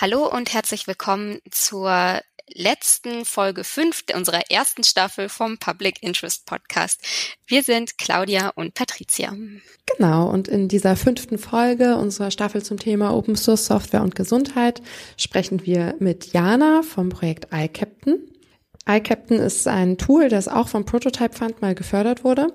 Hallo und herzlich willkommen zur letzten Folge 5 unserer ersten Staffel vom Public Interest Podcast. Wir sind Claudia und Patricia. Genau, und in dieser fünften Folge unserer Staffel zum Thema Open Source Software und Gesundheit sprechen wir mit Jana vom Projekt iCaptain. iCaptain ist ein Tool, das auch vom Prototype Fund mal gefördert wurde.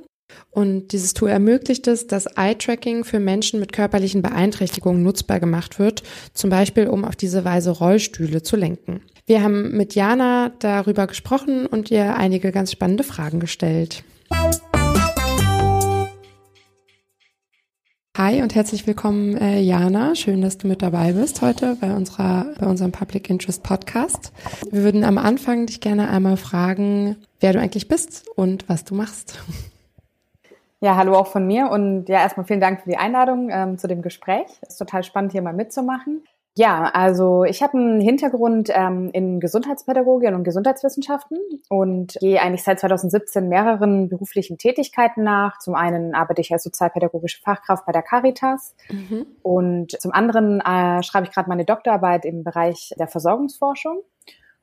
Und dieses Tool ermöglicht es, dass Eye-Tracking für Menschen mit körperlichen Beeinträchtigungen nutzbar gemacht wird, zum Beispiel um auf diese Weise Rollstühle zu lenken. Wir haben mit Jana darüber gesprochen und ihr einige ganz spannende Fragen gestellt. Hi und herzlich willkommen, äh, Jana. Schön, dass du mit dabei bist heute bei unserer, bei unserem Public Interest Podcast. Wir würden am Anfang dich gerne einmal fragen, wer du eigentlich bist und was du machst. Ja, hallo auch von mir und ja, erstmal vielen Dank für die Einladung ähm, zu dem Gespräch. Ist total spannend, hier mal mitzumachen. Ja, also ich habe einen Hintergrund ähm, in Gesundheitspädagogik und Gesundheitswissenschaften und gehe eigentlich seit 2017 mehreren beruflichen Tätigkeiten nach. Zum einen arbeite ich als sozialpädagogische Fachkraft bei der Caritas mhm. und zum anderen äh, schreibe ich gerade meine Doktorarbeit im Bereich der Versorgungsforschung.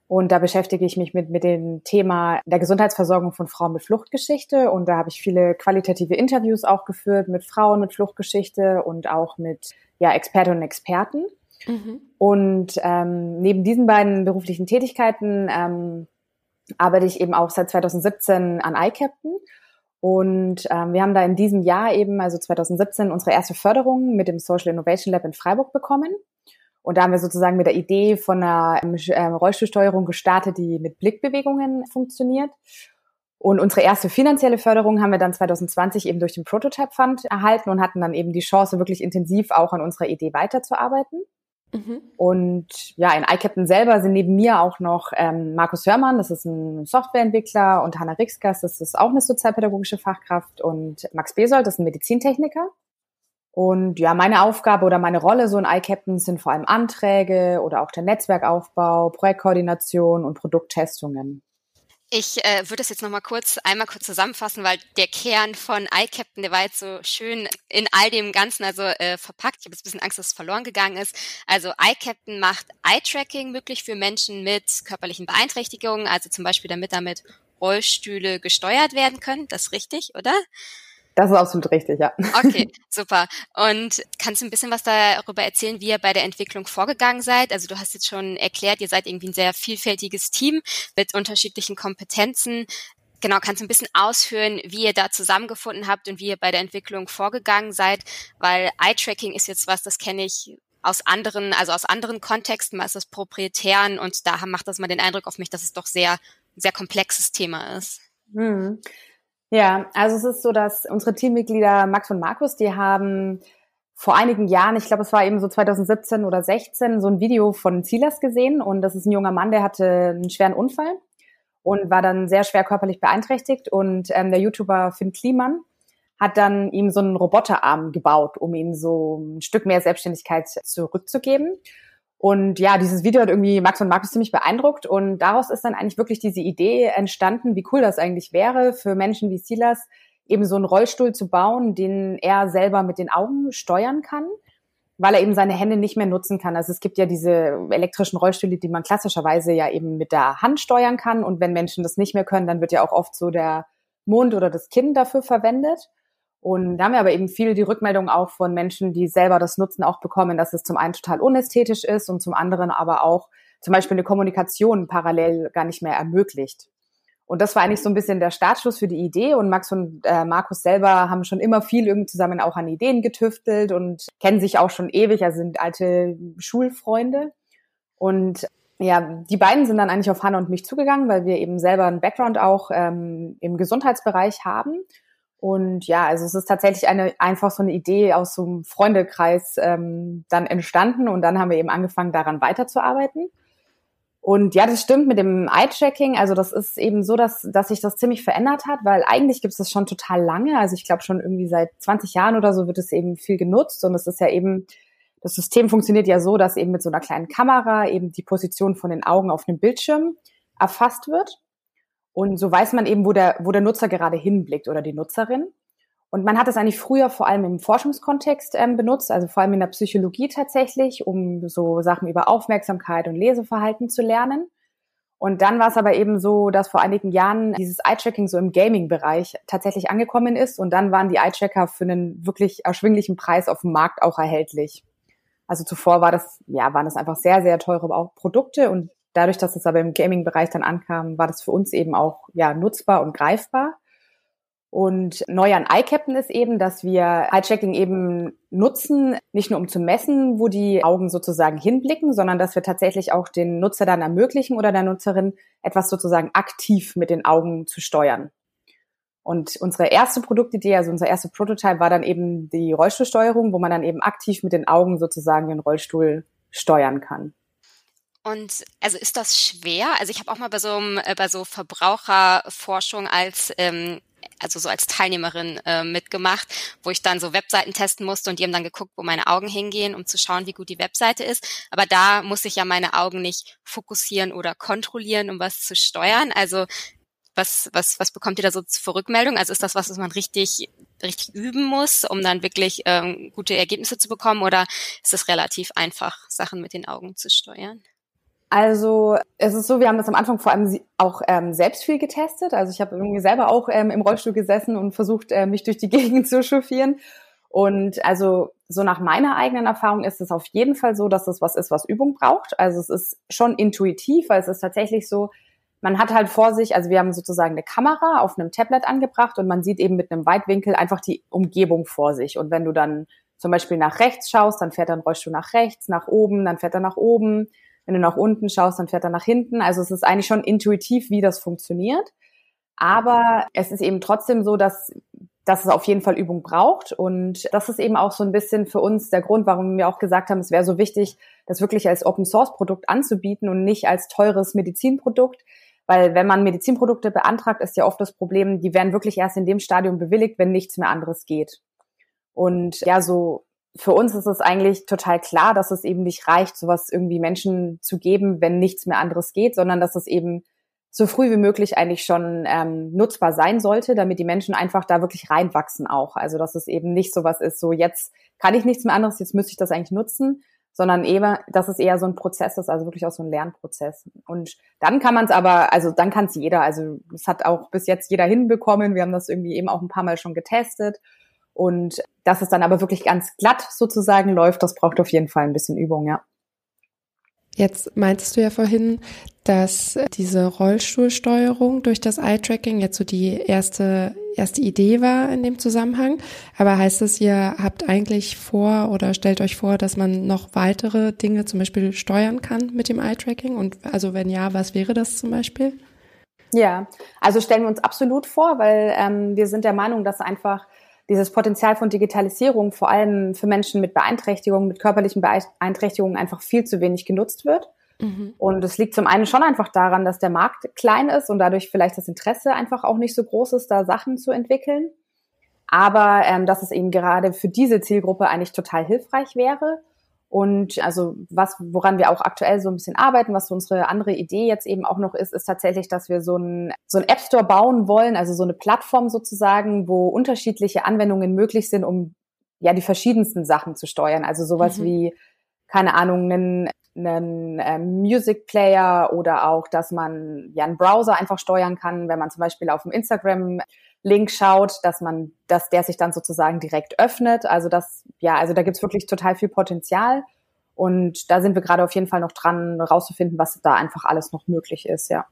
Und da beschäftige ich mich mit, mit dem Thema der Gesundheitsversorgung von Frauen mit Fluchtgeschichte. Und da habe ich viele qualitative Interviews auch geführt mit Frauen mit Fluchtgeschichte und auch mit ja, Expertinnen und Experten. Mhm. Und ähm, neben diesen beiden beruflichen Tätigkeiten ähm, arbeite ich eben auch seit 2017 an iCaptain. Und ähm, wir haben da in diesem Jahr eben, also 2017, unsere erste Förderung mit dem Social Innovation Lab in Freiburg bekommen. Und da haben wir sozusagen mit der Idee von einer ähm, Rollstuhlsteuerung gestartet, die mit Blickbewegungen funktioniert. Und unsere erste finanzielle Förderung haben wir dann 2020 eben durch den Prototype Fund erhalten und hatten dann eben die Chance, wirklich intensiv auch an unserer Idee weiterzuarbeiten. Mhm. Und ja, in iCaptain selber sind neben mir auch noch ähm, Markus Hörmann, das ist ein Softwareentwickler, und Hanna Rixkas, das ist auch eine sozialpädagogische Fachkraft, und Max Besold, das ist ein Medizintechniker. Und ja, meine Aufgabe oder meine Rolle so in iCaptain sind vor allem Anträge oder auch der Netzwerkaufbau, Projektkoordination und Produkttestungen. Ich äh, würde das jetzt nochmal kurz, einmal kurz zusammenfassen, weil der Kern von iCaptain, der war jetzt so schön in all dem Ganzen also äh, verpackt. Ich habe jetzt ein bisschen Angst, dass es verloren gegangen ist. Also iCaptain macht Eye-Tracking möglich für Menschen mit körperlichen Beeinträchtigungen, also zum Beispiel damit damit Rollstühle gesteuert werden können. Das ist richtig, oder? Das ist absolut richtig, ja. Okay, super. Und kannst du ein bisschen was darüber erzählen, wie ihr bei der Entwicklung vorgegangen seid? Also du hast jetzt schon erklärt, ihr seid irgendwie ein sehr vielfältiges Team mit unterschiedlichen Kompetenzen. Genau, kannst du ein bisschen ausführen, wie ihr da zusammengefunden habt und wie ihr bei der Entwicklung vorgegangen seid? Weil Eye-Tracking ist jetzt was, das kenne ich aus anderen, also aus anderen Kontexten, mal ist das proprietären und da macht das mal den Eindruck auf mich, dass es doch sehr, sehr komplexes Thema ist. Hm. Ja, also es ist so, dass unsere Teammitglieder Max und Markus, die haben vor einigen Jahren, ich glaube, es war eben so 2017 oder 16, so ein Video von Silas gesehen und das ist ein junger Mann, der hatte einen schweren Unfall und war dann sehr schwer körperlich beeinträchtigt und ähm, der YouTuber Finn Kliman hat dann ihm so einen Roboterarm gebaut, um ihm so ein Stück mehr Selbstständigkeit zurückzugeben. Und ja, dieses Video hat irgendwie Max und Markus ziemlich beeindruckt und daraus ist dann eigentlich wirklich diese Idee entstanden, wie cool das eigentlich wäre für Menschen wie Silas, eben so einen Rollstuhl zu bauen, den er selber mit den Augen steuern kann, weil er eben seine Hände nicht mehr nutzen kann. Also es gibt ja diese elektrischen Rollstühle, die man klassischerweise ja eben mit der Hand steuern kann und wenn Menschen das nicht mehr können, dann wird ja auch oft so der Mund oder das Kinn dafür verwendet. Und da haben wir aber eben viel die Rückmeldung auch von Menschen, die selber das Nutzen auch bekommen, dass es zum einen total unästhetisch ist und zum anderen aber auch zum Beispiel eine Kommunikation parallel gar nicht mehr ermöglicht. Und das war eigentlich so ein bisschen der Startschuss für die Idee. Und Max und äh, Markus selber haben schon immer viel irgendwie zusammen auch an Ideen getüftelt und kennen sich auch schon ewig, also sind alte Schulfreunde. Und ja, die beiden sind dann eigentlich auf Hannah und mich zugegangen, weil wir eben selber einen Background auch ähm, im Gesundheitsbereich haben und ja, also es ist tatsächlich eine einfach so eine Idee aus so einem Freundekreis ähm, dann entstanden und dann haben wir eben angefangen, daran weiterzuarbeiten. Und ja, das stimmt mit dem Eye-Tracking. Also das ist eben so, dass, dass sich das ziemlich verändert hat, weil eigentlich gibt es das schon total lange. Also ich glaube schon irgendwie seit 20 Jahren oder so wird es eben viel genutzt und es ist ja eben, das System funktioniert ja so, dass eben mit so einer kleinen Kamera eben die Position von den Augen auf dem Bildschirm erfasst wird. Und so weiß man eben, wo der, wo der Nutzer gerade hinblickt oder die Nutzerin. Und man hat es eigentlich früher vor allem im Forschungskontext ähm, benutzt, also vor allem in der Psychologie tatsächlich, um so Sachen über Aufmerksamkeit und Leseverhalten zu lernen. Und dann war es aber eben so, dass vor einigen Jahren dieses Eye-Tracking so im Gaming-Bereich tatsächlich angekommen ist. Und dann waren die Eye-Tracker für einen wirklich erschwinglichen Preis auf dem Markt auch erhältlich. Also zuvor war das, ja, waren das einfach sehr, sehr teure Produkte. Und dadurch, dass es aber im Gaming-Bereich dann ankam, war das für uns eben auch, ja, nutzbar und greifbar. Und neu an iCaptain ist eben, dass wir Eye-Tracking eben nutzen, nicht nur um zu messen, wo die Augen sozusagen hinblicken, sondern dass wir tatsächlich auch den Nutzer dann ermöglichen oder der Nutzerin etwas sozusagen aktiv mit den Augen zu steuern. Und unsere erste Produktidee, also unser erster Prototype war dann eben die Rollstuhlsteuerung, wo man dann eben aktiv mit den Augen sozusagen den Rollstuhl steuern kann. Und also ist das schwer? Also ich habe auch mal bei so, äh, bei so Verbraucherforschung als ähm, also so als Teilnehmerin äh, mitgemacht, wo ich dann so Webseiten testen musste und die haben dann geguckt, wo meine Augen hingehen, um zu schauen, wie gut die Webseite ist. Aber da muss ich ja meine Augen nicht fokussieren oder kontrollieren, um was zu steuern. Also was, was, was bekommt ihr da so für Rückmeldung? Also ist das was, was man richtig, richtig üben muss, um dann wirklich ähm, gute Ergebnisse zu bekommen? Oder ist es relativ einfach, Sachen mit den Augen zu steuern? Also es ist so, wir haben das am Anfang vor allem auch ähm, selbst viel getestet. Also ich habe irgendwie selber auch ähm, im Rollstuhl gesessen und versucht, äh, mich durch die Gegend zu chauffieren. Und also so nach meiner eigenen Erfahrung ist es auf jeden Fall so, dass es was ist, was Übung braucht. Also es ist schon intuitiv, weil es ist tatsächlich so, man hat halt vor sich, also wir haben sozusagen eine Kamera auf einem Tablet angebracht und man sieht eben mit einem Weitwinkel einfach die Umgebung vor sich. Und wenn du dann zum Beispiel nach rechts schaust, dann fährt dein Rollstuhl nach rechts, nach oben, dann fährt er nach oben wenn du nach unten schaust, dann fährt er nach hinten. Also es ist eigentlich schon intuitiv, wie das funktioniert. Aber es ist eben trotzdem so, dass, dass es auf jeden Fall Übung braucht. Und das ist eben auch so ein bisschen für uns der Grund, warum wir auch gesagt haben, es wäre so wichtig, das wirklich als Open Source Produkt anzubieten und nicht als teures Medizinprodukt. Weil wenn man Medizinprodukte beantragt, ist ja oft das Problem, die werden wirklich erst in dem Stadium bewilligt, wenn nichts mehr anderes geht. Und ja, so für uns ist es eigentlich total klar, dass es eben nicht reicht, sowas irgendwie Menschen zu geben, wenn nichts mehr anderes geht, sondern dass es eben so früh wie möglich eigentlich schon ähm, nutzbar sein sollte, damit die Menschen einfach da wirklich reinwachsen auch. Also dass es eben nicht sowas ist, so jetzt kann ich nichts mehr anderes, jetzt müsste ich das eigentlich nutzen, sondern eben, dass es eher so ein Prozess ist, also wirklich auch so ein Lernprozess. Und dann kann man es aber, also dann kann es jeder, also es hat auch bis jetzt jeder hinbekommen. Wir haben das irgendwie eben auch ein paar Mal schon getestet und dass es dann aber wirklich ganz glatt sozusagen läuft, das braucht auf jeden Fall ein bisschen Übung, ja. Jetzt meintest du ja vorhin, dass diese Rollstuhlsteuerung durch das Eye-Tracking jetzt so die erste, erste Idee war in dem Zusammenhang. Aber heißt das, ihr habt eigentlich vor oder stellt euch vor, dass man noch weitere Dinge zum Beispiel steuern kann mit dem Eye-Tracking? Und also wenn ja, was wäre das zum Beispiel? Ja, also stellen wir uns absolut vor, weil ähm, wir sind der Meinung, dass einfach dieses Potenzial von Digitalisierung vor allem für Menschen mit Beeinträchtigungen, mit körperlichen Beeinträchtigungen einfach viel zu wenig genutzt wird. Mhm. Und es liegt zum einen schon einfach daran, dass der Markt klein ist und dadurch vielleicht das Interesse einfach auch nicht so groß ist, da Sachen zu entwickeln. Aber ähm, dass es eben gerade für diese Zielgruppe eigentlich total hilfreich wäre. Und also was, woran wir auch aktuell so ein bisschen arbeiten, was so unsere andere Idee jetzt eben auch noch ist, ist tatsächlich, dass wir so ein, so ein App Store bauen wollen, also so eine Plattform sozusagen, wo unterschiedliche Anwendungen möglich sind, um ja die verschiedensten Sachen zu steuern. Also sowas mhm. wie, keine Ahnung, einen, einen äh, Music Player oder auch, dass man ja einen Browser einfach steuern kann, wenn man zum Beispiel auf dem Instagram Link schaut, dass man, dass der sich dann sozusagen direkt öffnet. Also das, ja, also da gibt's wirklich total viel Potenzial. Und da sind wir gerade auf jeden Fall noch dran, rauszufinden, was da einfach alles noch möglich ist, ja.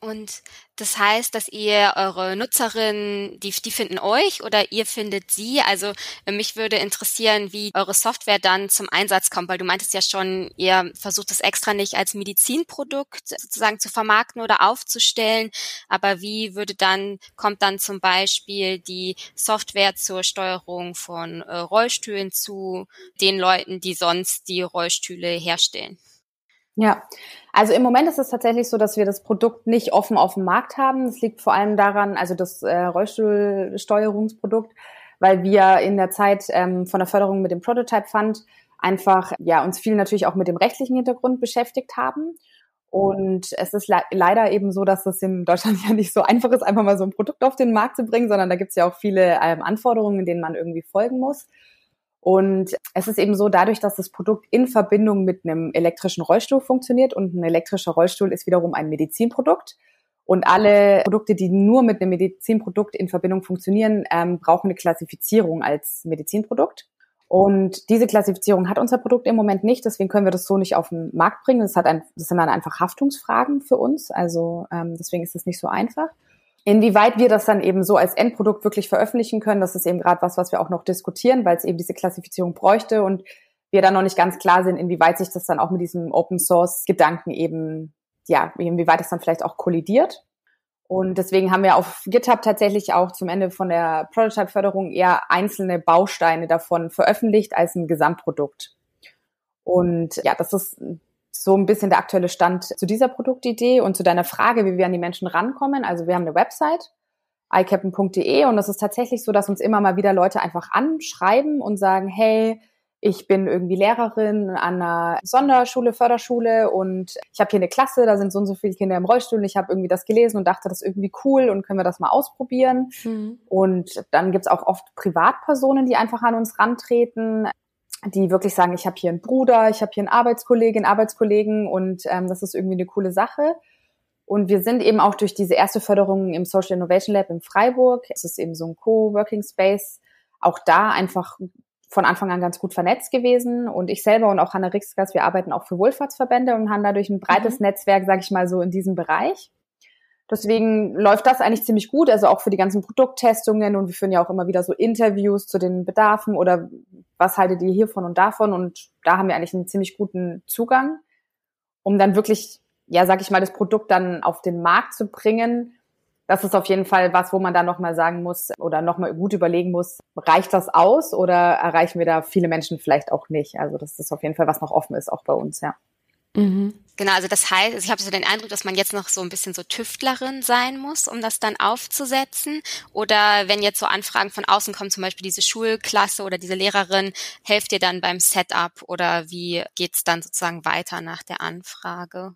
Und das heißt, dass ihr eure Nutzerinnen, die, die finden euch oder ihr findet sie. Also äh, mich würde interessieren, wie eure Software dann zum Einsatz kommt, weil du meintest ja schon, ihr versucht es extra nicht als Medizinprodukt sozusagen zu vermarkten oder aufzustellen. Aber wie würde dann, kommt dann zum Beispiel die Software zur Steuerung von äh, Rollstühlen zu den Leuten, die sonst die Rollstühle herstellen? Ja, also im Moment ist es tatsächlich so, dass wir das Produkt nicht offen auf dem Markt haben. Das liegt vor allem daran, also das äh, Rollstuhlsteuerungsprodukt, weil wir in der Zeit ähm, von der Förderung mit dem Prototype Fund einfach ja uns viel natürlich auch mit dem rechtlichen Hintergrund beschäftigt haben Und es ist le leider eben so, dass es in Deutschland ja nicht so einfach ist, einfach mal so ein Produkt auf den Markt zu bringen, sondern da gibt es ja auch viele ähm, Anforderungen, denen man irgendwie folgen muss. Und es ist eben so, dadurch, dass das Produkt in Verbindung mit einem elektrischen Rollstuhl funktioniert und ein elektrischer Rollstuhl ist wiederum ein Medizinprodukt. Und alle Produkte, die nur mit einem Medizinprodukt in Verbindung funktionieren, ähm, brauchen eine Klassifizierung als Medizinprodukt. Und diese Klassifizierung hat unser Produkt im Moment nicht, deswegen können wir das so nicht auf den Markt bringen. Das, hat ein, das sind dann einfach Haftungsfragen für uns, also ähm, deswegen ist es nicht so einfach. Inwieweit wir das dann eben so als Endprodukt wirklich veröffentlichen können, das ist eben gerade was, was wir auch noch diskutieren, weil es eben diese Klassifizierung bräuchte und wir dann noch nicht ganz klar sind, inwieweit sich das dann auch mit diesem Open Source Gedanken eben, ja, inwieweit es dann vielleicht auch kollidiert. Und deswegen haben wir auf GitHub tatsächlich auch zum Ende von der Prototype-Förderung eher einzelne Bausteine davon veröffentlicht als ein Gesamtprodukt. Und ja, das ist so ein bisschen der aktuelle Stand zu dieser Produktidee und zu deiner Frage, wie wir an die Menschen rankommen. Also wir haben eine Website, iCaptain.de und es ist tatsächlich so, dass uns immer mal wieder Leute einfach anschreiben und sagen, hey, ich bin irgendwie Lehrerin an einer Sonderschule, Förderschule und ich habe hier eine Klasse, da sind so und so viele Kinder im Rollstuhl und ich habe irgendwie das gelesen und dachte, das ist irgendwie cool und können wir das mal ausprobieren. Mhm. Und dann gibt's auch oft Privatpersonen, die einfach an uns rantreten die wirklich sagen, ich habe hier einen Bruder, ich habe hier einen Arbeitskollegin, Arbeitskollegen und ähm, das ist irgendwie eine coole Sache. Und wir sind eben auch durch diese erste Förderung im Social Innovation Lab in Freiburg, es ist eben so ein Co-Working Space, auch da einfach von Anfang an ganz gut vernetzt gewesen. Und ich selber und auch Hanna Rixgas, wir arbeiten auch für Wohlfahrtsverbände und haben dadurch ein breites mhm. Netzwerk, sage ich mal so, in diesem Bereich. Deswegen läuft das eigentlich ziemlich gut, also auch für die ganzen Produkttestungen und wir führen ja auch immer wieder so Interviews zu den Bedarfen oder was haltet ihr hiervon und davon und da haben wir eigentlich einen ziemlich guten Zugang, um dann wirklich, ja, sag ich mal, das Produkt dann auf den Markt zu bringen. Das ist auf jeden Fall was, wo man dann nochmal sagen muss oder nochmal gut überlegen muss, reicht das aus oder erreichen wir da viele Menschen vielleicht auch nicht? Also das ist auf jeden Fall, was noch offen ist, auch bei uns, ja. Mhm. Genau, also das heißt, also ich habe so den Eindruck, dass man jetzt noch so ein bisschen so Tüftlerin sein muss, um das dann aufzusetzen. Oder wenn jetzt so Anfragen von außen kommen, zum Beispiel diese Schulklasse oder diese Lehrerin, helft ihr dann beim Setup oder wie geht's dann sozusagen weiter nach der Anfrage?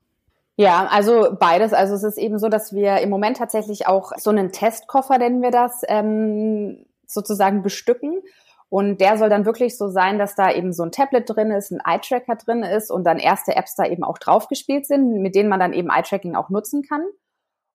Ja, also beides. Also es ist eben so, dass wir im Moment tatsächlich auch so einen Testkoffer, nennen wir das, ähm, sozusagen bestücken und der soll dann wirklich so sein, dass da eben so ein Tablet drin ist, ein Eye-Tracker drin ist und dann erste Apps da eben auch draufgespielt sind, mit denen man dann eben Eye-Tracking auch nutzen kann.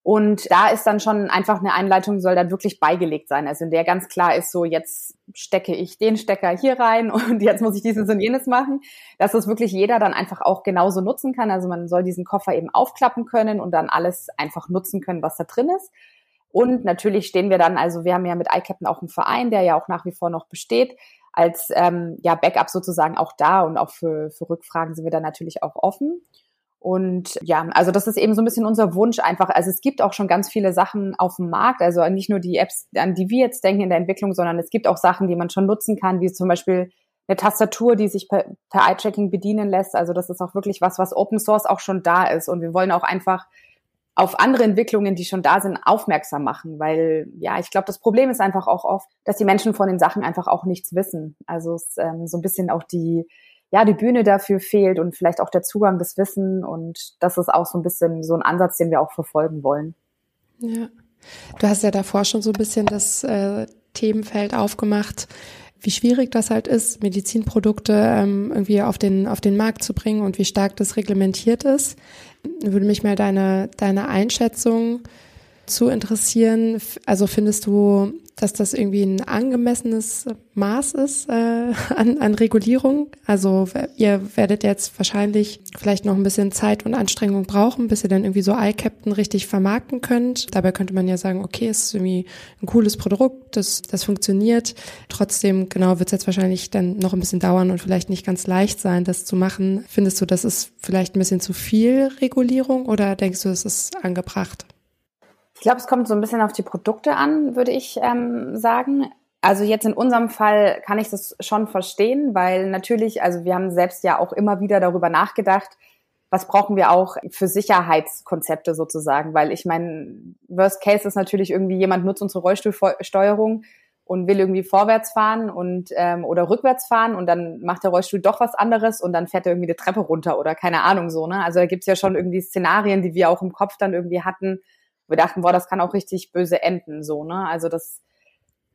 Und da ist dann schon einfach eine Einleitung, soll dann wirklich beigelegt sein. Also in der ganz klar ist so, jetzt stecke ich den Stecker hier rein und jetzt muss ich dieses und jenes machen. Dass das wirklich jeder dann einfach auch genauso nutzen kann. Also man soll diesen Koffer eben aufklappen können und dann alles einfach nutzen können, was da drin ist. Und natürlich stehen wir dann, also wir haben ja mit iCaptain auch einen Verein, der ja auch nach wie vor noch besteht, als ähm, ja, Backup sozusagen auch da und auch für, für Rückfragen sind wir dann natürlich auch offen. Und ja, also das ist eben so ein bisschen unser Wunsch einfach. Also es gibt auch schon ganz viele Sachen auf dem Markt, also nicht nur die Apps, an die wir jetzt denken in der Entwicklung, sondern es gibt auch Sachen, die man schon nutzen kann, wie zum Beispiel eine Tastatur, die sich per, per Eye-Tracking bedienen lässt. Also das ist auch wirklich was, was Open Source auch schon da ist. Und wir wollen auch einfach auf andere Entwicklungen, die schon da sind, aufmerksam machen, weil ja, ich glaube, das Problem ist einfach auch oft, dass die Menschen von den Sachen einfach auch nichts wissen. Also es ähm, so ein bisschen auch die ja die Bühne dafür fehlt und vielleicht auch der Zugang des Wissen und das ist auch so ein bisschen so ein Ansatz, den wir auch verfolgen wollen. Ja, du hast ja davor schon so ein bisschen das äh, Themenfeld aufgemacht wie schwierig das halt ist, Medizinprodukte ähm, irgendwie auf den, auf den Markt zu bringen und wie stark das reglementiert ist. Würde mich mal deine, deine Einschätzung zu interessieren. Also findest du, dass das irgendwie ein angemessenes Maß ist äh, an, an Regulierung? Also ihr werdet jetzt wahrscheinlich vielleicht noch ein bisschen Zeit und Anstrengung brauchen, bis ihr dann irgendwie so iCaptain richtig vermarkten könnt. Dabei könnte man ja sagen, okay, es ist irgendwie ein cooles Produkt, das, das funktioniert. Trotzdem, genau, wird es jetzt wahrscheinlich dann noch ein bisschen dauern und vielleicht nicht ganz leicht sein, das zu machen. Findest du, das ist vielleicht ein bisschen zu viel Regulierung oder denkst du, es ist angebracht? Ich glaube, es kommt so ein bisschen auf die Produkte an, würde ich ähm, sagen. Also jetzt in unserem Fall kann ich das schon verstehen, weil natürlich, also wir haben selbst ja auch immer wieder darüber nachgedacht, was brauchen wir auch für Sicherheitskonzepte sozusagen, weil ich meine, Worst Case ist natürlich irgendwie, jemand nutzt unsere Rollstuhlsteuerung und will irgendwie vorwärts fahren und ähm, oder rückwärts fahren und dann macht der Rollstuhl doch was anderes und dann fährt er irgendwie eine Treppe runter oder keine Ahnung so. Ne? Also da gibt's ja schon irgendwie Szenarien, die wir auch im Kopf dann irgendwie hatten. Wir dachten, boah, das kann auch richtig böse enden so. Ne? Also das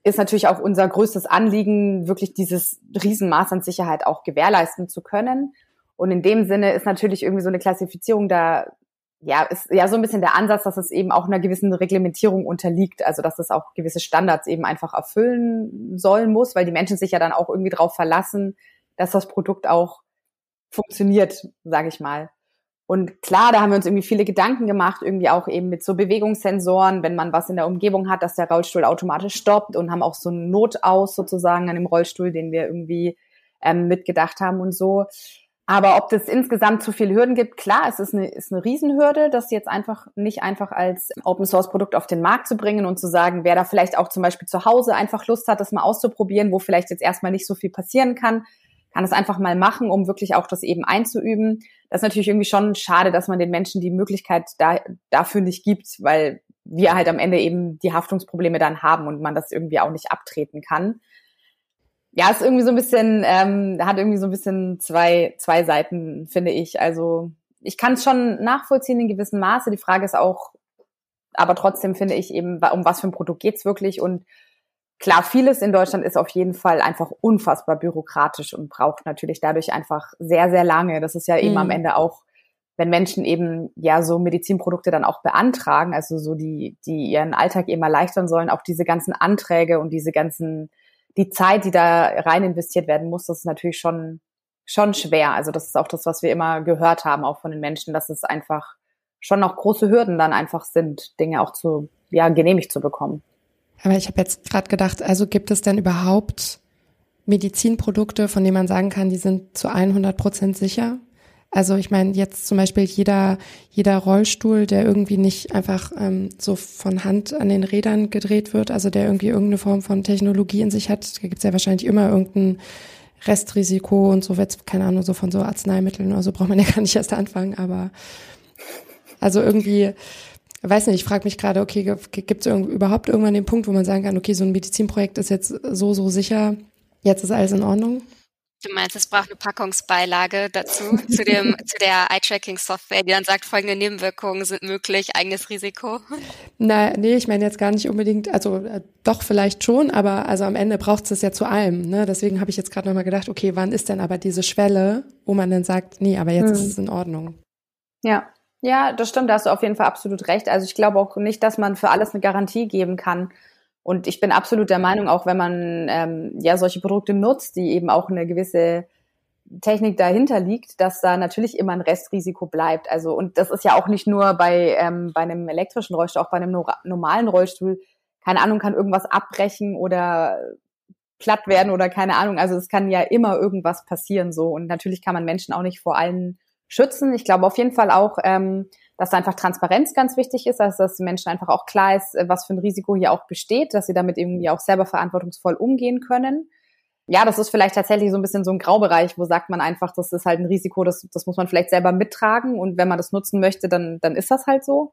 ist natürlich auch unser größtes Anliegen, wirklich dieses Riesenmaß an Sicherheit auch gewährleisten zu können. Und in dem Sinne ist natürlich irgendwie so eine Klassifizierung da ja, ist ja so ein bisschen der Ansatz, dass es eben auch einer gewissen Reglementierung unterliegt, also dass es auch gewisse Standards eben einfach erfüllen sollen muss, weil die Menschen sich ja dann auch irgendwie darauf verlassen, dass das Produkt auch funktioniert, sage ich mal. Und klar, da haben wir uns irgendwie viele Gedanken gemacht, irgendwie auch eben mit so Bewegungssensoren, wenn man was in der Umgebung hat, dass der Rollstuhl automatisch stoppt und haben auch so einen Notaus sozusagen an dem Rollstuhl, den wir irgendwie ähm, mitgedacht haben und so. Aber ob das insgesamt zu viele Hürden gibt, klar, es ist eine, ist eine Riesenhürde, das jetzt einfach nicht einfach als Open Source Produkt auf den Markt zu bringen und zu sagen, wer da vielleicht auch zum Beispiel zu Hause einfach Lust hat, das mal auszuprobieren, wo vielleicht jetzt erstmal nicht so viel passieren kann, kann es einfach mal machen, um wirklich auch das eben einzuüben. Das ist natürlich irgendwie schon schade, dass man den Menschen die Möglichkeit da, dafür nicht gibt, weil wir halt am Ende eben die Haftungsprobleme dann haben und man das irgendwie auch nicht abtreten kann ja, ist irgendwie so ein bisschen, ähm, hat irgendwie so ein bisschen zwei, zwei Seiten, finde ich. Also ich kann es schon nachvollziehen in gewissem Maße. Die Frage ist auch, aber trotzdem finde ich eben, um was für ein Produkt geht's wirklich? Und klar, vieles in Deutschland ist auf jeden Fall einfach unfassbar bürokratisch und braucht natürlich dadurch einfach sehr, sehr lange. Das ist ja eben am mhm. Ende auch, wenn Menschen eben ja so Medizinprodukte dann auch beantragen, also so die, die ihren Alltag eben erleichtern sollen, auch diese ganzen Anträge und diese ganzen die Zeit, die da rein investiert werden muss, das ist natürlich schon, schon schwer. Also das ist auch das, was wir immer gehört haben, auch von den Menschen, dass es einfach schon noch große Hürden dann einfach sind, Dinge auch zu, ja, genehmigt zu bekommen. Aber ich habe jetzt gerade gedacht, also gibt es denn überhaupt Medizinprodukte, von denen man sagen kann, die sind zu 100 Prozent sicher? Also ich meine jetzt zum Beispiel jeder jeder Rollstuhl, der irgendwie nicht einfach ähm, so von Hand an den Rädern gedreht wird, also der irgendwie irgendeine Form von Technologie in sich hat, da gibt's ja wahrscheinlich immer irgendein Restrisiko und so wird's, keine Ahnung, so von so Arzneimitteln oder so braucht man ja gar nicht erst anfangen, aber also irgendwie, weiß nicht, ich frage mich gerade, okay, gibt es überhaupt irgendwann den Punkt, wo man sagen kann, okay, so ein Medizinprojekt ist jetzt so, so sicher, jetzt ist alles in Ordnung? Du meinst, es braucht eine Packungsbeilage dazu, zu dem, zu der Eye-Tracking-Software, die dann sagt, folgende Nebenwirkungen sind möglich, eigenes Risiko? Na, nee, ich meine jetzt gar nicht unbedingt, also äh, doch vielleicht schon, aber also am Ende braucht es ja zu allem. Ne? Deswegen habe ich jetzt gerade nochmal gedacht, okay, wann ist denn aber diese Schwelle, wo man dann sagt, nee, aber jetzt hm. ist es in Ordnung. Ja, ja, das stimmt, da hast du auf jeden Fall absolut recht. Also ich glaube auch nicht, dass man für alles eine Garantie geben kann. Und ich bin absolut der Meinung, auch wenn man ähm, ja solche Produkte nutzt, die eben auch eine gewisse Technik dahinter liegt, dass da natürlich immer ein Restrisiko bleibt. Also und das ist ja auch nicht nur bei ähm, bei einem elektrischen Rollstuhl, auch bei einem no normalen Rollstuhl. Keine Ahnung, kann irgendwas abbrechen oder platt werden oder keine Ahnung. Also es kann ja immer irgendwas passieren so und natürlich kann man Menschen auch nicht vor allen schützen. Ich glaube auf jeden Fall auch, ähm, dass da einfach Transparenz ganz wichtig ist, also dass Menschen einfach auch klar ist, äh, was für ein Risiko hier auch besteht, dass sie damit irgendwie auch selber verantwortungsvoll umgehen können. Ja, das ist vielleicht tatsächlich so ein bisschen so ein Graubereich, wo sagt man einfach, das ist halt ein Risiko, das, das muss man vielleicht selber mittragen und wenn man das nutzen möchte, dann, dann ist das halt so.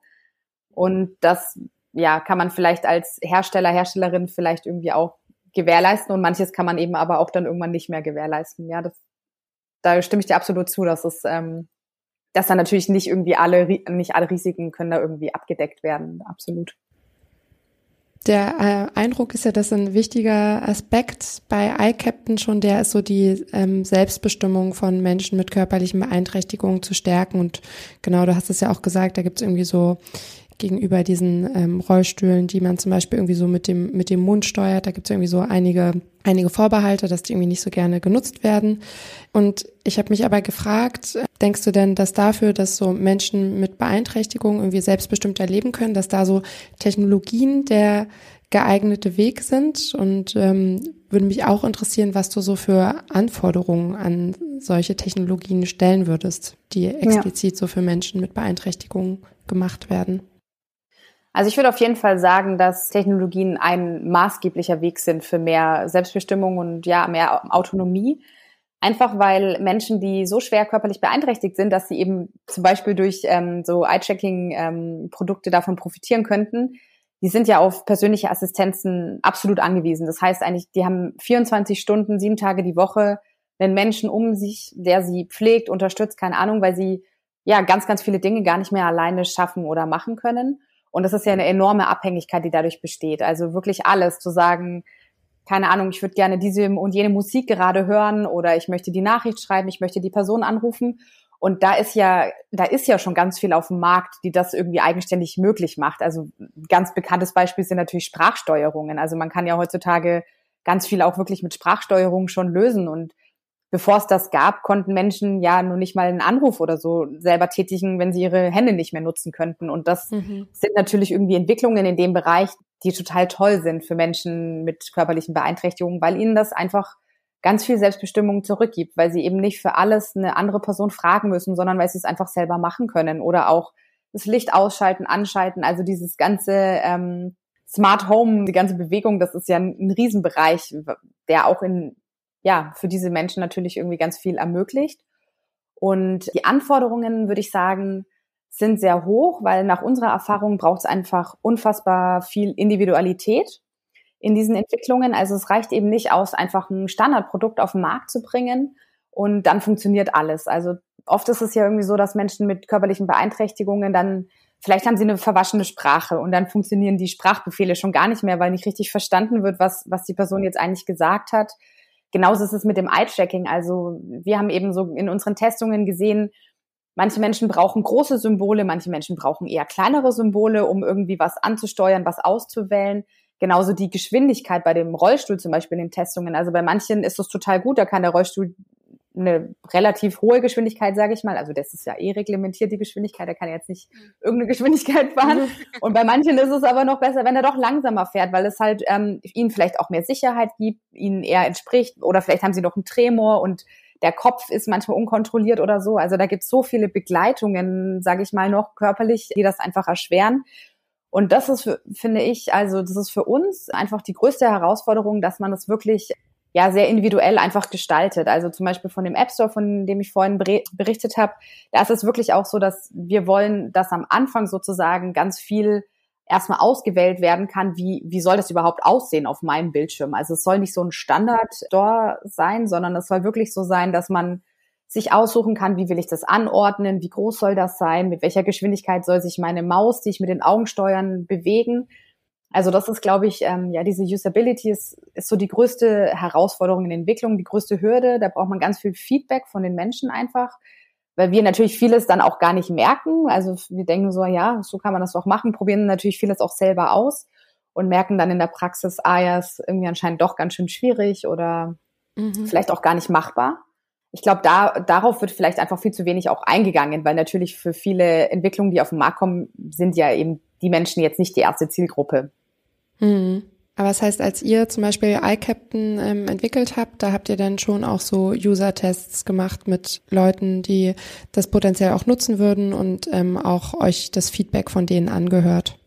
Und das, ja, kann man vielleicht als Hersteller, Herstellerin vielleicht irgendwie auch gewährleisten und manches kann man eben aber auch dann irgendwann nicht mehr gewährleisten. Ja, das, da stimme ich dir absolut zu, dass es, ähm, dass dann natürlich nicht irgendwie alle, nicht alle Risiken können da irgendwie abgedeckt werden. Absolut. Der äh, Eindruck ist ja, dass ein wichtiger Aspekt bei iCaptain schon der ist, so die ähm, Selbstbestimmung von Menschen mit körperlichen Beeinträchtigungen zu stärken. Und genau, du hast es ja auch gesagt, da gibt es irgendwie so gegenüber diesen ähm, Rollstühlen, die man zum Beispiel irgendwie so mit dem, mit dem Mund steuert. Da gibt es irgendwie so einige, einige Vorbehalte, dass die irgendwie nicht so gerne genutzt werden. Und ich habe mich aber gefragt, denkst du denn, dass dafür, dass so Menschen mit Beeinträchtigungen irgendwie selbstbestimmt erleben können, dass da so Technologien der geeignete Weg sind und ähm, würde mich auch interessieren, was du so für Anforderungen an solche Technologien stellen würdest, die explizit ja. so für Menschen mit Beeinträchtigungen gemacht werden. Also ich würde auf jeden Fall sagen, dass Technologien ein maßgeblicher Weg sind für mehr Selbstbestimmung und ja, mehr Autonomie. Einfach weil Menschen, die so schwer körperlich beeinträchtigt sind, dass sie eben zum Beispiel durch ähm, so Eye-Tracking-Produkte ähm, davon profitieren könnten, die sind ja auf persönliche Assistenzen absolut angewiesen. Das heißt eigentlich, die haben 24 Stunden, sieben Tage die Woche einen Menschen um sich, der sie pflegt, unterstützt, keine Ahnung, weil sie ja ganz, ganz viele Dinge gar nicht mehr alleine schaffen oder machen können. Und das ist ja eine enorme Abhängigkeit, die dadurch besteht. Also wirklich alles zu sagen, keine Ahnung, ich würde gerne diese und jene Musik gerade hören oder ich möchte die Nachricht schreiben, ich möchte die Person anrufen. Und da ist ja, da ist ja schon ganz viel auf dem Markt, die das irgendwie eigenständig möglich macht. Also ganz bekanntes Beispiel sind natürlich Sprachsteuerungen. Also man kann ja heutzutage ganz viel auch wirklich mit Sprachsteuerung schon lösen und bevor es das gab, konnten Menschen ja nur nicht mal einen Anruf oder so selber tätigen, wenn sie ihre Hände nicht mehr nutzen könnten. Und das mhm. sind natürlich irgendwie Entwicklungen in dem Bereich, die total toll sind für Menschen mit körperlichen Beeinträchtigungen, weil ihnen das einfach ganz viel Selbstbestimmung zurückgibt, weil sie eben nicht für alles eine andere Person fragen müssen, sondern weil sie es einfach selber machen können oder auch das Licht ausschalten, anschalten. Also dieses ganze ähm, Smart Home, die ganze Bewegung, das ist ja ein, ein Riesenbereich, der auch in ja, für diese Menschen natürlich irgendwie ganz viel ermöglicht. Und die Anforderungen, würde ich sagen, sind sehr hoch, weil nach unserer Erfahrung braucht es einfach unfassbar viel Individualität in diesen Entwicklungen. Also es reicht eben nicht aus, einfach ein Standardprodukt auf den Markt zu bringen und dann funktioniert alles. Also oft ist es ja irgendwie so, dass Menschen mit körperlichen Beeinträchtigungen dann, vielleicht haben sie eine verwaschene Sprache und dann funktionieren die Sprachbefehle schon gar nicht mehr, weil nicht richtig verstanden wird, was, was die Person jetzt eigentlich gesagt hat. Genauso ist es mit dem Eye-Tracking. Also wir haben eben so in unseren Testungen gesehen, manche Menschen brauchen große Symbole, manche Menschen brauchen eher kleinere Symbole, um irgendwie was anzusteuern, was auszuwählen. Genauso die Geschwindigkeit bei dem Rollstuhl zum Beispiel in den Testungen. Also bei manchen ist es total gut, da kann der Rollstuhl eine relativ hohe Geschwindigkeit, sage ich mal. Also das ist ja eh reglementiert, die Geschwindigkeit. Er kann jetzt nicht irgendeine Geschwindigkeit fahren. Und bei manchen ist es aber noch besser, wenn er doch langsamer fährt, weil es halt ähm, ihnen vielleicht auch mehr Sicherheit gibt, ihnen eher entspricht. Oder vielleicht haben sie noch einen Tremor und der Kopf ist manchmal unkontrolliert oder so. Also da gibt es so viele Begleitungen, sage ich mal, noch körperlich, die das einfach erschweren. Und das ist, finde ich, also das ist für uns einfach die größte Herausforderung, dass man das wirklich ja sehr individuell einfach gestaltet. Also zum Beispiel von dem App Store, von dem ich vorhin berichtet habe, da ist es wirklich auch so, dass wir wollen, dass am Anfang sozusagen ganz viel erstmal ausgewählt werden kann, wie, wie soll das überhaupt aussehen auf meinem Bildschirm. Also es soll nicht so ein Standard-Store sein, sondern es soll wirklich so sein, dass man sich aussuchen kann, wie will ich das anordnen, wie groß soll das sein, mit welcher Geschwindigkeit soll sich meine Maus, die ich mit den Augen steuern, bewegen. Also das ist, glaube ich, ähm, ja, diese Usability ist, ist so die größte Herausforderung in der Entwicklung, die größte Hürde. Da braucht man ganz viel Feedback von den Menschen einfach, weil wir natürlich vieles dann auch gar nicht merken. Also wir denken so, ja, so kann man das doch machen, probieren natürlich vieles auch selber aus und merken dann in der Praxis, ah ja, ist irgendwie anscheinend doch ganz schön schwierig oder mhm. vielleicht auch gar nicht machbar. Ich glaube, da, darauf wird vielleicht einfach viel zu wenig auch eingegangen, weil natürlich für viele Entwicklungen, die auf den Markt kommen, sind ja eben die Menschen jetzt nicht die erste Zielgruppe. Mhm. Aber das heißt, als ihr zum Beispiel iCaptain ähm, entwickelt habt, da habt ihr dann schon auch so User-Tests gemacht mit Leuten, die das potenziell auch nutzen würden und ähm, auch euch das Feedback von denen angehört.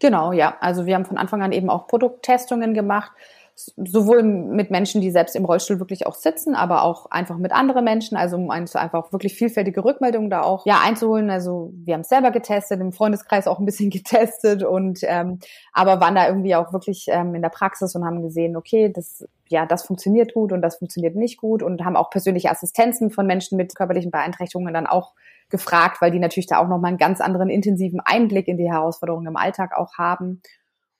Genau, ja. Also wir haben von Anfang an eben auch Produkttestungen gemacht sowohl mit Menschen, die selbst im Rollstuhl wirklich auch sitzen, aber auch einfach mit anderen Menschen, also um einfach wirklich vielfältige Rückmeldungen da auch ja einzuholen. Also wir haben es selber getestet, im Freundeskreis auch ein bisschen getestet und ähm, aber waren da irgendwie auch wirklich ähm, in der Praxis und haben gesehen, okay, das ja, das funktioniert gut und das funktioniert nicht gut und haben auch persönliche Assistenzen von Menschen mit körperlichen Beeinträchtigungen dann auch gefragt, weil die natürlich da auch nochmal einen ganz anderen intensiven Einblick in die Herausforderungen im Alltag auch haben.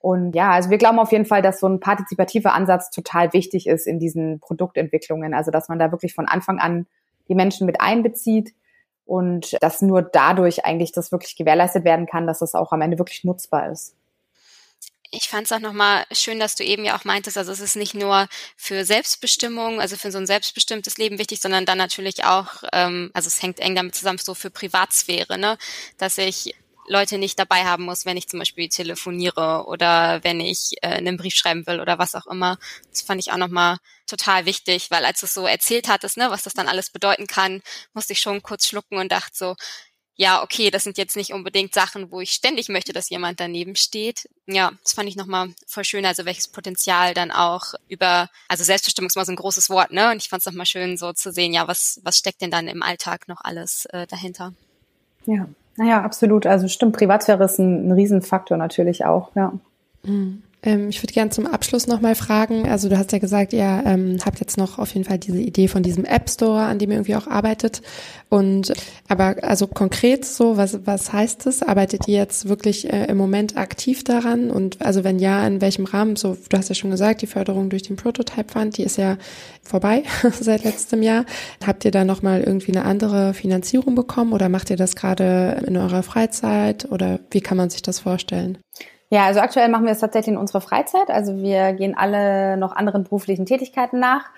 Und ja, also wir glauben auf jeden Fall, dass so ein partizipativer Ansatz total wichtig ist in diesen Produktentwicklungen. Also dass man da wirklich von Anfang an die Menschen mit einbezieht und dass nur dadurch eigentlich das wirklich gewährleistet werden kann, dass das auch am Ende wirklich nutzbar ist. Ich fand es auch nochmal schön, dass du eben ja auch meintest, also es ist nicht nur für Selbstbestimmung, also für so ein selbstbestimmtes Leben wichtig, sondern dann natürlich auch, ähm, also es hängt eng damit zusammen, so für Privatsphäre, ne? dass ich Leute nicht dabei haben muss, wenn ich zum Beispiel telefoniere oder wenn ich äh, einen Brief schreiben will oder was auch immer. Das fand ich auch nochmal total wichtig, weil als du es so erzählt hattest, ne, was das dann alles bedeuten kann, musste ich schon kurz schlucken und dachte so, ja, okay, das sind jetzt nicht unbedingt Sachen, wo ich ständig möchte, dass jemand daneben steht. Ja, das fand ich nochmal voll schön, also welches Potenzial dann auch über, also Selbstbestimmung ist mal so ein großes Wort, ne? Und ich fand es nochmal schön so zu sehen, ja, was, was steckt denn dann im Alltag noch alles äh, dahinter? Ja. Naja, absolut. Also stimmt, Privatsphäre ist ein, ein Riesenfaktor natürlich auch, ja. Mhm. Ähm, ich würde gerne zum Abschluss nochmal fragen, also du hast ja gesagt, ihr ähm, habt jetzt noch auf jeden Fall diese Idee von diesem App Store, an dem ihr irgendwie auch arbeitet. Und aber also konkret so, was, was heißt das? Arbeitet ihr jetzt wirklich äh, im Moment aktiv daran? Und also wenn ja, in welchem Rahmen? So, du hast ja schon gesagt, die Förderung durch den Prototype Fund, die ist ja vorbei seit letztem Jahr. Habt ihr da nochmal irgendwie eine andere Finanzierung bekommen oder macht ihr das gerade in eurer Freizeit oder wie kann man sich das vorstellen? Ja, also aktuell machen wir es tatsächlich in unserer Freizeit. Also wir gehen alle noch anderen beruflichen Tätigkeiten nach.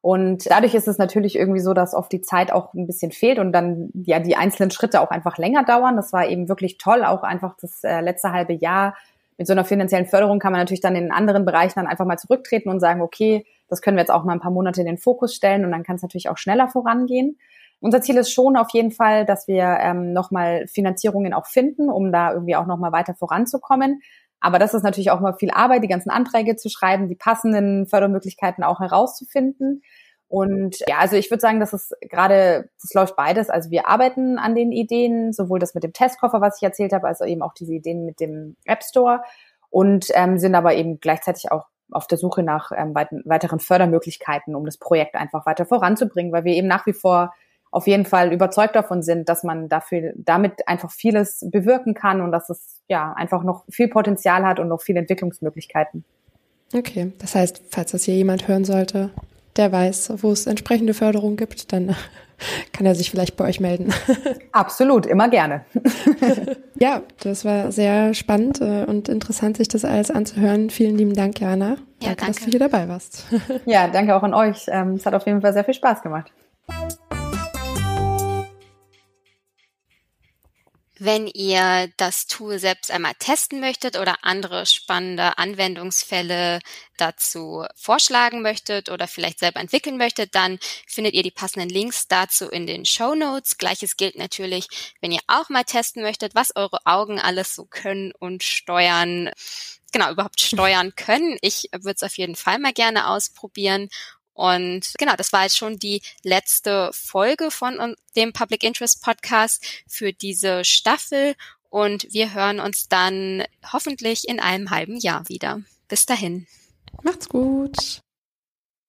Und dadurch ist es natürlich irgendwie so, dass oft die Zeit auch ein bisschen fehlt und dann ja die einzelnen Schritte auch einfach länger dauern. Das war eben wirklich toll, auch einfach das äh, letzte halbe Jahr mit so einer finanziellen Förderung kann man natürlich dann in anderen Bereichen dann einfach mal zurücktreten und sagen, okay, das können wir jetzt auch mal ein paar Monate in den Fokus stellen und dann kann es natürlich auch schneller vorangehen. Unser Ziel ist schon auf jeden Fall, dass wir ähm, nochmal Finanzierungen auch finden, um da irgendwie auch nochmal weiter voranzukommen. Aber das ist natürlich auch mal viel Arbeit, die ganzen Anträge zu schreiben, die passenden Fördermöglichkeiten auch herauszufinden. Und ja, also ich würde sagen, dass es gerade, das läuft beides. Also wir arbeiten an den Ideen, sowohl das mit dem Testkoffer, was ich erzählt habe, als eben auch diese Ideen mit dem App Store und ähm, sind aber eben gleichzeitig auch auf der Suche nach ähm, weiteren Fördermöglichkeiten, um das Projekt einfach weiter voranzubringen, weil wir eben nach wie vor auf jeden Fall überzeugt davon sind, dass man dafür damit einfach vieles bewirken kann und dass es ja einfach noch viel Potenzial hat und noch viele Entwicklungsmöglichkeiten. Okay, das heißt, falls das hier jemand hören sollte, der weiß, wo es entsprechende Förderung gibt, dann kann er sich vielleicht bei euch melden. Absolut, immer gerne. ja, das war sehr spannend äh, und interessant, sich das alles anzuhören. Vielen lieben Dank, Jana. Ja, danke, danke. dass du hier dabei warst. Ja, danke auch an euch. Ähm, es hat auf jeden Fall sehr viel Spaß gemacht. Wenn ihr das Tool selbst einmal testen möchtet oder andere spannende Anwendungsfälle dazu vorschlagen möchtet oder vielleicht selber entwickeln möchtet, dann findet ihr die passenden Links dazu in den Show Notes. Gleiches gilt natürlich, wenn ihr auch mal testen möchtet, was eure Augen alles so können und steuern genau überhaupt steuern können. Ich würde es auf jeden Fall mal gerne ausprobieren. Und genau, das war jetzt schon die letzte Folge von dem Public Interest Podcast für diese Staffel. Und wir hören uns dann hoffentlich in einem halben Jahr wieder. Bis dahin. Macht's gut.